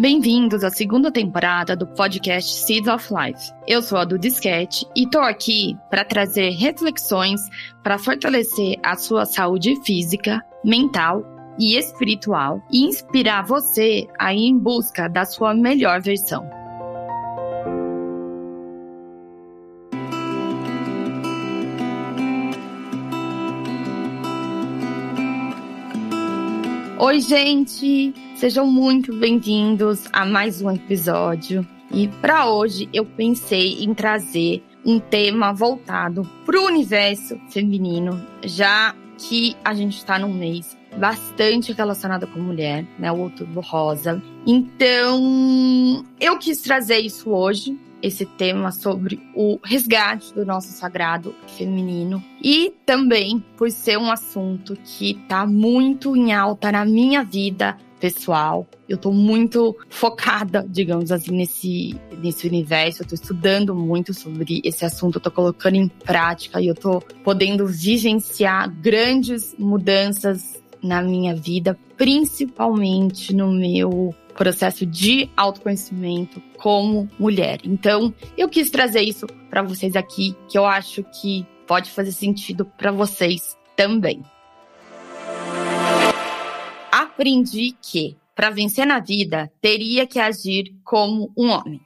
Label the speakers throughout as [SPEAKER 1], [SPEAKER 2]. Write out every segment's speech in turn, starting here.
[SPEAKER 1] Bem-vindos à segunda temporada do podcast Seeds of Life. Eu sou a Duda Disquete e tô aqui para trazer reflexões para fortalecer a sua saúde física, mental e espiritual e inspirar você a ir em busca da sua melhor versão. Oi, gente! Sejam muito bem-vindos a mais um episódio. E para hoje eu pensei em trazer um tema voltado para o universo feminino, já que a gente está num mês bastante relacionado com mulher, né, o Outubro Rosa. Então, eu quis trazer isso hoje esse tema sobre o resgate do nosso sagrado feminino e também por ser um assunto que está muito em alta na minha vida pessoal. Eu tô muito focada, digamos assim, nesse, nesse universo. Eu tô estudando muito sobre esse assunto, eu tô colocando em prática e eu tô podendo vivenciar grandes mudanças na minha vida, principalmente no meu processo de autoconhecimento como mulher. Então, eu quis trazer isso para vocês aqui, que eu acho que pode fazer sentido para vocês também. Aprendi que para vencer na vida teria que agir como um homem.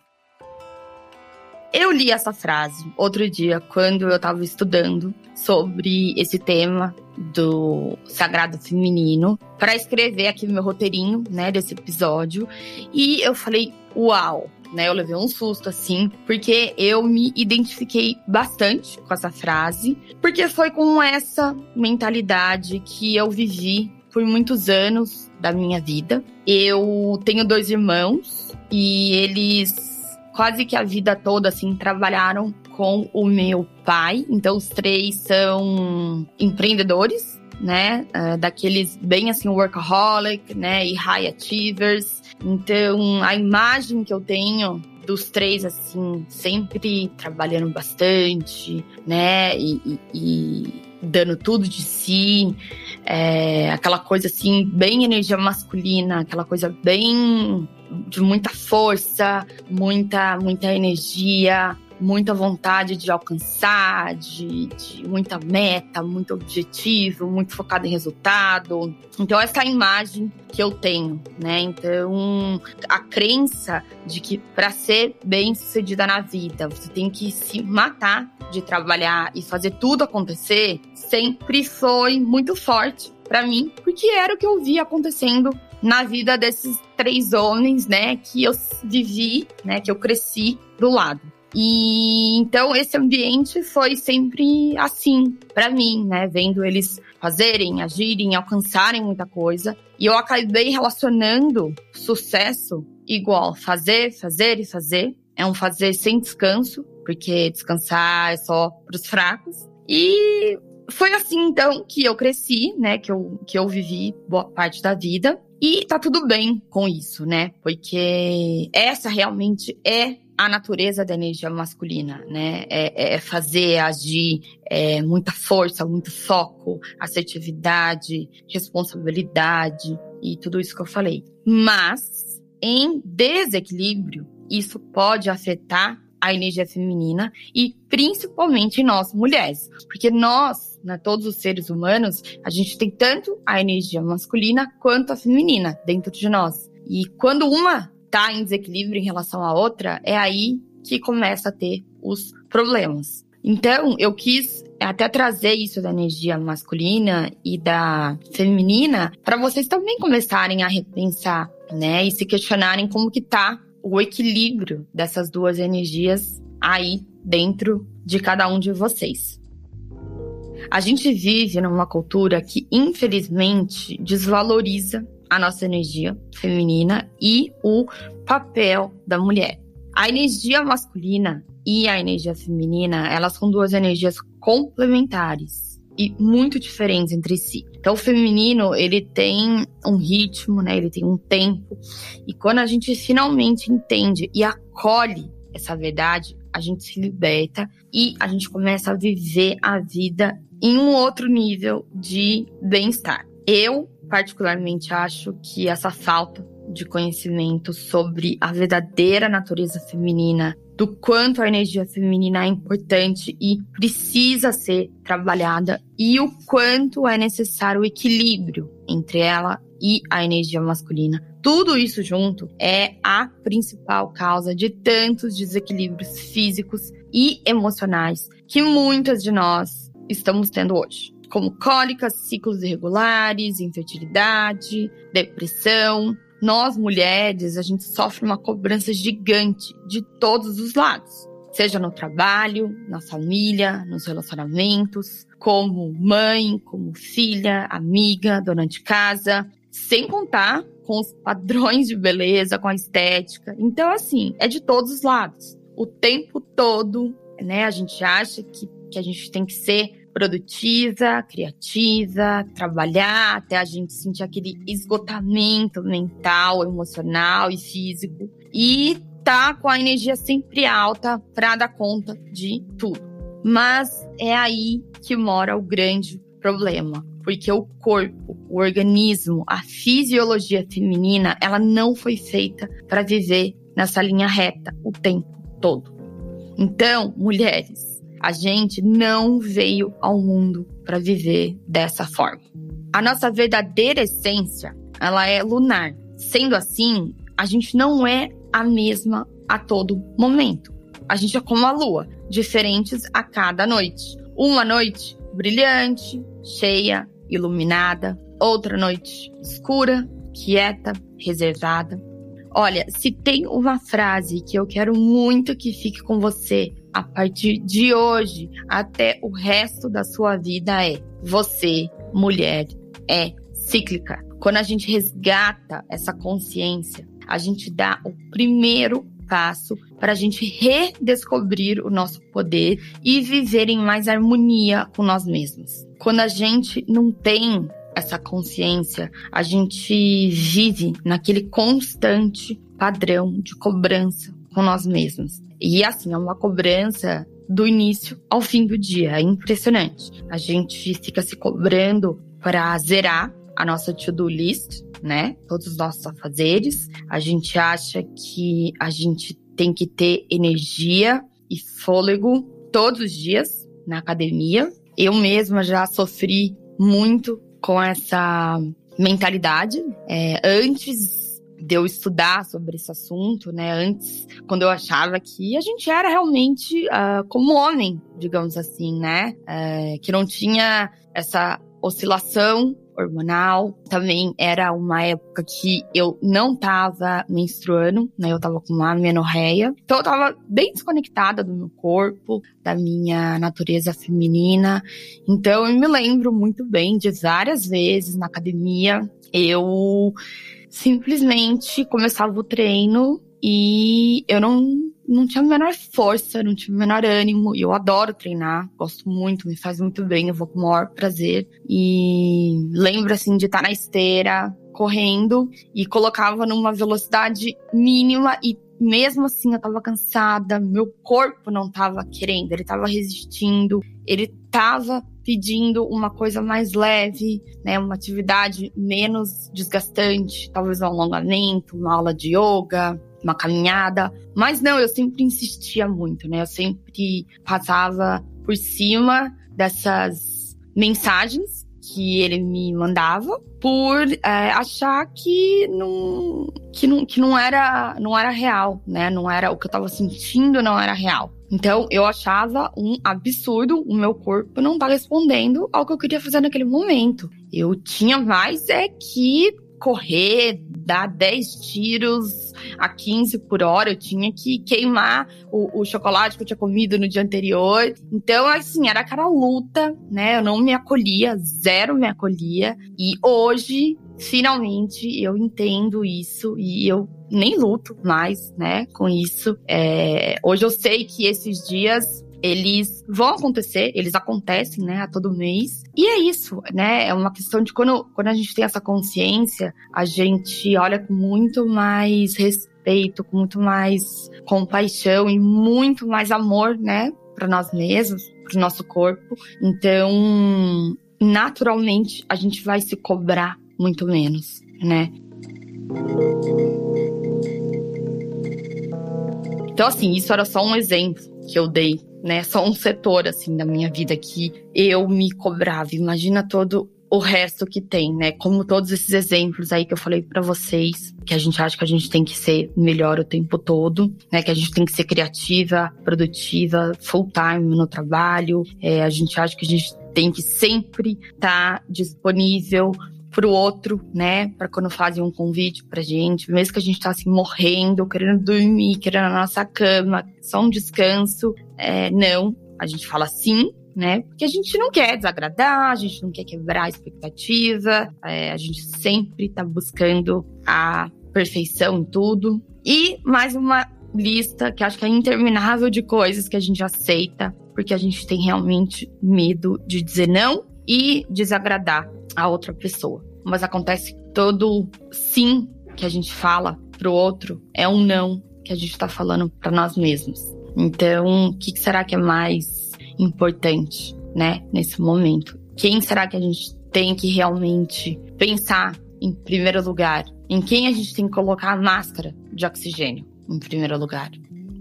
[SPEAKER 1] Eu li essa frase outro dia quando eu estava estudando sobre esse tema do sagrado feminino para escrever aqui meu roteirinho, né, desse episódio. E eu falei, uau, né? Eu levei um susto assim, porque eu me identifiquei bastante com essa frase, porque foi com essa mentalidade que eu vivi por muitos anos da minha vida. Eu tenho dois irmãos e eles quase que a vida toda, assim, trabalharam com o meu pai. Então, os três são empreendedores, né? Uh, daqueles bem assim, workaholic, né? E high achievers. Então, a imagem que eu tenho dos três, assim, sempre trabalhando bastante, né? E, e, e dando tudo de si. É, aquela coisa, assim, bem energia masculina, aquela coisa bem de muita força, muita, muita energia, muita vontade de alcançar, de, de, muita meta, muito objetivo, muito focado em resultado. Então, essa é a imagem que eu tenho, né? Então, a crença de que para ser bem sucedida na vida, você tem que se matar de trabalhar e fazer tudo acontecer, sempre foi muito forte para mim, porque era o que eu via acontecendo na vida desses três homens, né, que eu vivi, né, que eu cresci do lado. E então esse ambiente foi sempre assim para mim, né, vendo eles fazerem, agirem, alcançarem muita coisa. E eu acabei relacionando sucesso igual fazer, fazer e fazer. É um fazer sem descanso, porque descansar é só para os fracos. E foi assim então que eu cresci, né, que eu que eu vivi boa parte da vida. E tá tudo bem com isso, né? Porque essa realmente é a natureza da energia masculina, né? É, é fazer, agir, é muita força, muito foco, assertividade, responsabilidade e tudo isso que eu falei. Mas, em desequilíbrio, isso pode afetar a energia feminina e principalmente nós mulheres, porque nós, né, todos os seres humanos, a gente tem tanto a energia masculina quanto a feminina dentro de nós. E quando uma tá em desequilíbrio em relação à outra, é aí que começa a ter os problemas. Então, eu quis até trazer isso da energia masculina e da feminina para vocês também começarem a repensar, né, e se questionarem como que tá o equilíbrio dessas duas energias aí dentro de cada um de vocês. A gente vive numa cultura que, infelizmente, desvaloriza a nossa energia feminina e o papel da mulher. A energia masculina e a energia feminina, elas são duas energias complementares e muito diferentes entre si. Então, o feminino, ele tem um ritmo, né? Ele tem um tempo. E quando a gente finalmente entende e acolhe essa verdade, a gente se liberta e a gente começa a viver a vida em um outro nível de bem-estar. Eu, particularmente, acho que essa falta de conhecimento sobre a verdadeira natureza feminina, do quanto a energia feminina é importante e precisa ser trabalhada e o quanto é necessário o equilíbrio entre ela e a energia masculina. Tudo isso junto é a principal causa de tantos desequilíbrios físicos e emocionais que muitas de nós estamos tendo hoje como cólicas, ciclos irregulares, infertilidade, depressão. Nós, mulheres, a gente sofre uma cobrança gigante de todos os lados. Seja no trabalho, na família, nos relacionamentos, como mãe, como filha, amiga, dona de casa, sem contar com os padrões de beleza, com a estética. Então, assim, é de todos os lados. O tempo todo, né? A gente acha que, que a gente tem que ser produtiva, criativa, trabalhar até a gente sentir aquele esgotamento mental, emocional e físico. E tá com a energia sempre alta para dar conta de tudo. Mas é aí que mora o grande problema, porque o corpo, o organismo, a fisiologia feminina, ela não foi feita para viver nessa linha reta o tempo todo. Então, mulheres, a gente não veio ao mundo para viver dessa forma. A nossa verdadeira essência, ela é lunar. Sendo assim, a gente não é a mesma a todo momento. A gente é como a lua, diferentes a cada noite. Uma noite brilhante, cheia, iluminada, outra noite escura, quieta, reservada. Olha, se tem uma frase que eu quero muito que fique com você a partir de hoje até o resto da sua vida é: você, mulher, é cíclica. Quando a gente resgata essa consciência, a gente dá o primeiro passo para a gente redescobrir o nosso poder e viver em mais harmonia com nós mesmos. Quando a gente não tem essa consciência, a gente vive naquele constante padrão de cobrança com nós mesmos. E assim, é uma cobrança do início ao fim do dia. É impressionante. A gente fica se cobrando para zerar a nossa to-do list, né? Todos os nossos afazeres. A gente acha que a gente tem que ter energia e fôlego todos os dias na academia. Eu mesma já sofri muito com essa mentalidade. É, antes de eu estudar sobre esse assunto, né? Antes, quando eu achava que a gente era realmente uh, como homem, digamos assim, né? Uh, que não tinha essa oscilação hormonal. Também era uma época que eu não tava menstruando, né? Eu tava com uma menorreia. Então eu tava bem desconectada do meu corpo, da minha natureza feminina. Então eu me lembro muito bem de várias vezes na academia eu simplesmente começava o treino e eu não, não tinha a menor força, não tinha o menor ânimo. E eu adoro treinar, gosto muito, me faz muito bem, eu vou com o maior prazer. E lembro, assim, de estar na esteira, correndo, e colocava numa velocidade mínima e mesmo assim eu tava cansada, meu corpo não tava querendo, ele tava resistindo, ele tava pedindo uma coisa mais leve, né, uma atividade menos desgastante, talvez um alongamento, uma aula de yoga, uma caminhada. Mas não, eu sempre insistia muito, né? Eu sempre passava por cima dessas mensagens que ele me mandava por é, achar que não, que não que não era não era real, né? Não era o que eu tava sentindo, não era real. Então, eu achava um absurdo o meu corpo não estar tá respondendo ao que eu queria fazer naquele momento. Eu tinha mais é que correr, dar 10 tiros a 15 por hora, eu tinha que queimar o, o, chocolate que eu tinha comido no dia anterior. Então, assim, era aquela luta, né? Eu não me acolhia, zero me acolhia. E hoje, finalmente, eu entendo isso e eu nem luto mais, né, com isso. É, hoje eu sei que esses dias eles vão acontecer, eles acontecem, né, a todo mês. E é isso, né? É uma questão de quando, quando a gente tem essa consciência, a gente olha com muito mais respeito, com muito mais compaixão e muito mais amor, né, para nós mesmos, para o nosso corpo. Então, naturalmente, a gente vai se cobrar muito menos, né? Então, assim, isso era só um exemplo que eu dei né? Só um setor, assim, da minha vida que eu me cobrava. Imagina todo o resto que tem, né? Como todos esses exemplos aí que eu falei para vocês, que a gente acha que a gente tem que ser melhor o tempo todo, né? Que a gente tem que ser criativa, produtiva, full time no trabalho. É, a gente acha que a gente tem que sempre estar tá disponível pro outro, né? Para quando fazem um convite pra gente, mesmo que a gente tá assim morrendo, querendo dormir, querendo a nossa cama, só um descanso. É, não, a gente fala sim, né? Porque a gente não quer desagradar, a gente não quer quebrar a expectativa, é, a gente sempre tá buscando a perfeição em tudo. E mais uma lista que acho que é interminável de coisas que a gente aceita, porque a gente tem realmente medo de dizer não e desagradar a outra pessoa. Mas acontece todo sim que a gente fala pro outro é um não que a gente tá falando para nós mesmos. Então, o que será que é mais importante, né, nesse momento. Quem será que a gente tem que realmente pensar em primeiro lugar? Em quem a gente tem que colocar a máscara de oxigênio em primeiro lugar?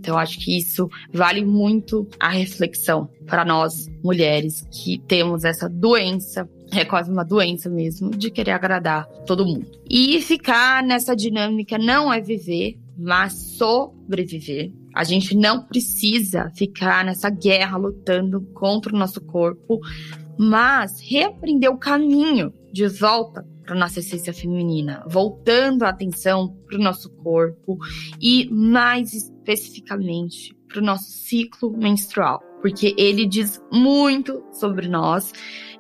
[SPEAKER 1] Então, acho que isso vale muito a reflexão para nós, mulheres, que temos essa doença é quase uma doença mesmo, de querer agradar todo mundo. E ficar nessa dinâmica não é viver, mas sobreviver. A gente não precisa ficar nessa guerra lutando contra o nosso corpo, mas reaprender o caminho de volta para nossa essência feminina, voltando a atenção para o nosso corpo e mais especificamente para o nosso ciclo menstrual, porque ele diz muito sobre nós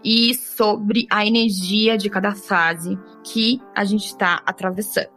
[SPEAKER 1] e sobre a energia de cada fase que a gente está atravessando.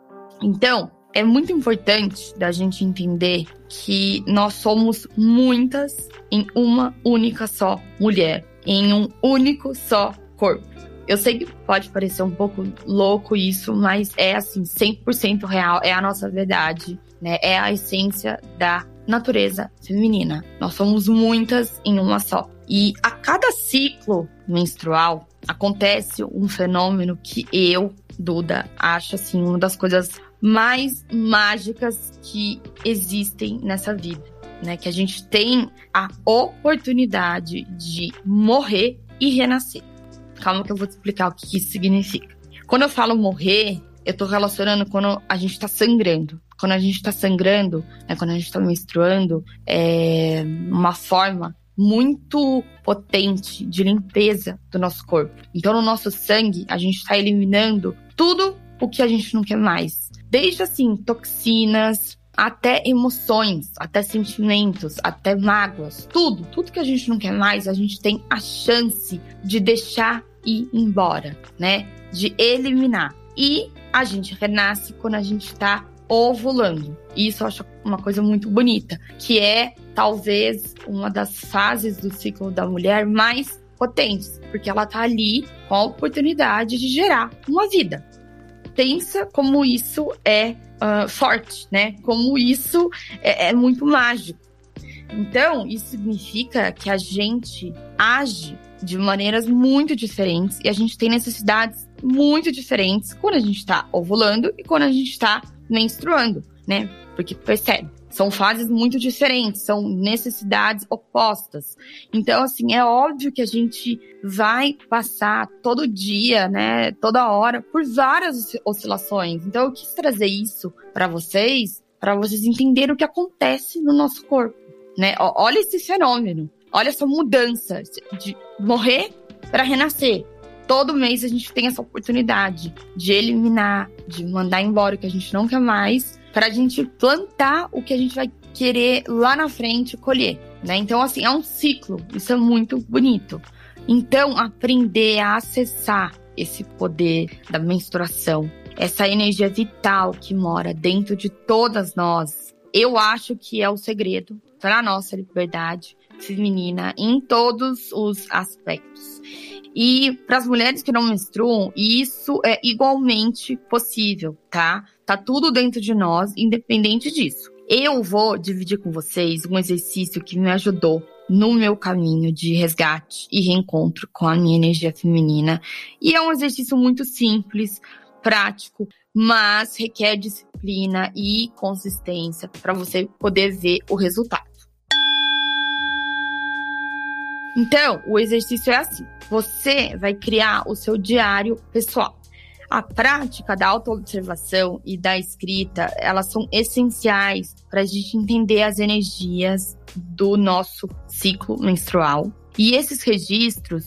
[SPEAKER 1] Então, é muito importante da gente entender que nós somos muitas em uma única só mulher, em um único só corpo. Eu sei que pode parecer um pouco louco isso, mas é assim, 100% real, é a nossa verdade, né? É a essência da natureza feminina. Nós somos muitas em uma só. E a cada ciclo menstrual acontece um fenômeno que eu, Duda, acho assim uma das coisas mais mágicas que existem nessa vida, né? Que a gente tem a oportunidade de morrer e renascer. Calma que eu vou te explicar o que isso significa. Quando eu falo morrer, eu tô relacionando quando a gente tá sangrando. Quando a gente tá sangrando, né, quando a gente tá menstruando, é uma forma muito potente de limpeza do nosso corpo. Então, no nosso sangue, a gente está eliminando tudo o que a gente não quer mais. Desde assim, toxinas, até emoções, até sentimentos, até mágoas, tudo, tudo que a gente não quer mais, a gente tem a chance de deixar ir embora, né? De eliminar. E a gente renasce quando a gente tá ovulando. Isso eu acho uma coisa muito bonita, que é talvez uma das fases do ciclo da mulher mais potentes, porque ela tá ali com a oportunidade de gerar uma vida pensa como isso é uh, forte, né? Como isso é, é muito mágico. Então, isso significa que a gente age de maneiras muito diferentes e a gente tem necessidades muito diferentes quando a gente está ovulando e quando a gente está menstruando, né? Porque percebe, são fases muito diferentes, são necessidades opostas. Então, assim, é óbvio que a gente vai passar todo dia, né, toda hora, por várias oscilações. Então, eu quis trazer isso para vocês, para vocês entenderem o que acontece no nosso corpo, né? Olha esse fenômeno, olha essa mudança de morrer para renascer. Todo mês a gente tem essa oportunidade de eliminar, de mandar embora o que a gente não quer mais para a gente plantar o que a gente vai querer lá na frente colher, né? Então, assim, é um ciclo. Isso é muito bonito. Então, aprender a acessar esse poder da menstruação, essa energia vital que mora dentro de todas nós, eu acho que é o segredo para a nossa liberdade feminina em todos os aspectos. E para as mulheres que não menstruam, isso é igualmente possível, tá? Tá tudo dentro de nós, independente disso. Eu vou dividir com vocês um exercício que me ajudou no meu caminho de resgate e reencontro com a minha energia feminina. E é um exercício muito simples prático, mas requer disciplina e consistência para você poder ver o resultado. Então, o exercício é assim: você vai criar o seu diário pessoal. A prática da autoobservação e da escrita, elas são essenciais para a gente entender as energias do nosso ciclo menstrual. E esses registros,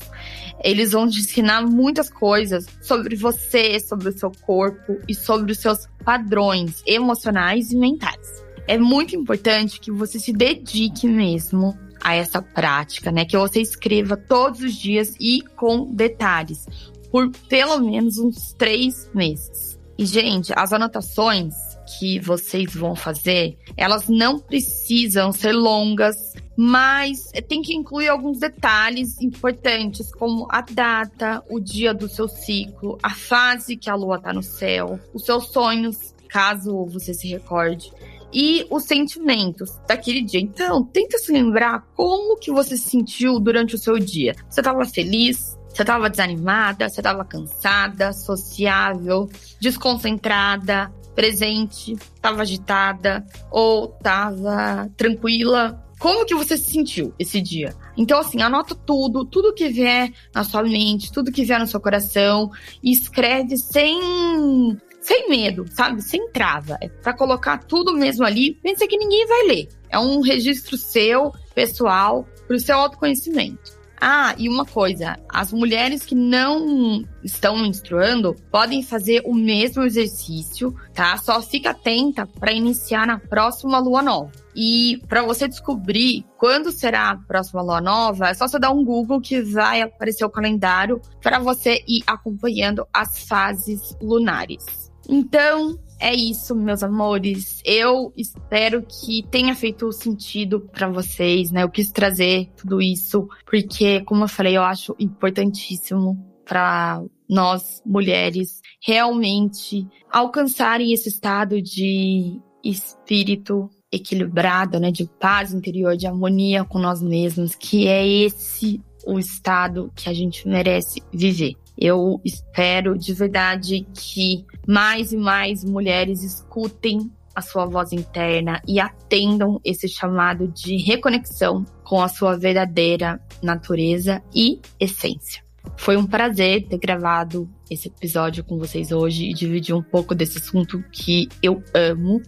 [SPEAKER 1] eles vão te ensinar muitas coisas sobre você, sobre o seu corpo e sobre os seus padrões emocionais e mentais. É muito importante que você se dedique mesmo a essa prática, né? Que você escreva todos os dias e com detalhes por pelo menos uns três meses. E, gente, as anotações que vocês vão fazer, elas não precisam ser longas, mas tem que incluir alguns detalhes importantes, como a data, o dia do seu ciclo, a fase que a lua está no céu, os seus sonhos, caso você se recorde, e os sentimentos daquele dia. Então, tenta se lembrar como que você se sentiu durante o seu dia. Você estava feliz? Você estava desanimada, você estava cansada, sociável, desconcentrada, presente, estava agitada ou estava tranquila. Como que você se sentiu esse dia? Então, assim, anota tudo, tudo que vier na sua mente, tudo que vier no seu coração, e escreve sem, sem medo, sabe? Sem trava. É pra colocar tudo mesmo ali, pensa que ninguém vai ler. É um registro seu, pessoal, pro seu autoconhecimento. Ah, e uma coisa, as mulheres que não estão menstruando podem fazer o mesmo exercício, tá? Só fica atenta para iniciar na próxima lua nova. E para você descobrir quando será a próxima lua nova, é só você dar um Google que vai aparecer o calendário para você ir acompanhando as fases lunares. Então, é isso, meus amores. Eu espero que tenha feito sentido para vocês, né? Eu quis trazer tudo isso porque, como eu falei, eu acho importantíssimo para nós mulheres realmente alcançarem esse estado de espírito equilibrado, né, de paz interior, de harmonia com nós mesmos, que é esse o estado que a gente merece viver. Eu espero de verdade que mais e mais mulheres escutem a sua voz interna e atendam esse chamado de reconexão com a sua verdadeira natureza e essência. Foi um prazer ter gravado esse episódio com vocês hoje e dividir um pouco desse assunto que eu amo.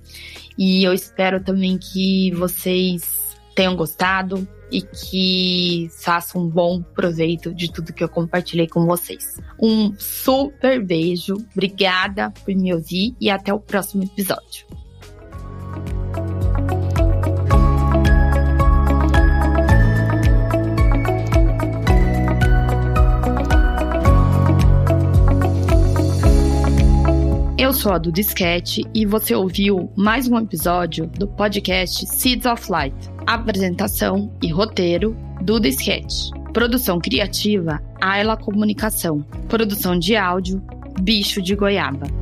[SPEAKER 1] E eu espero também que vocês tenham gostado, e que façam um bom proveito de tudo que eu compartilhei com vocês. Um super beijo, obrigada por me ouvir e até o próximo episódio. Eu sou a Duda Disquete e você ouviu mais um episódio do podcast Seeds of Light. Apresentação e roteiro Duda Sketch. Produção criativa Ayla Comunicação. Produção de áudio Bicho de Goiaba.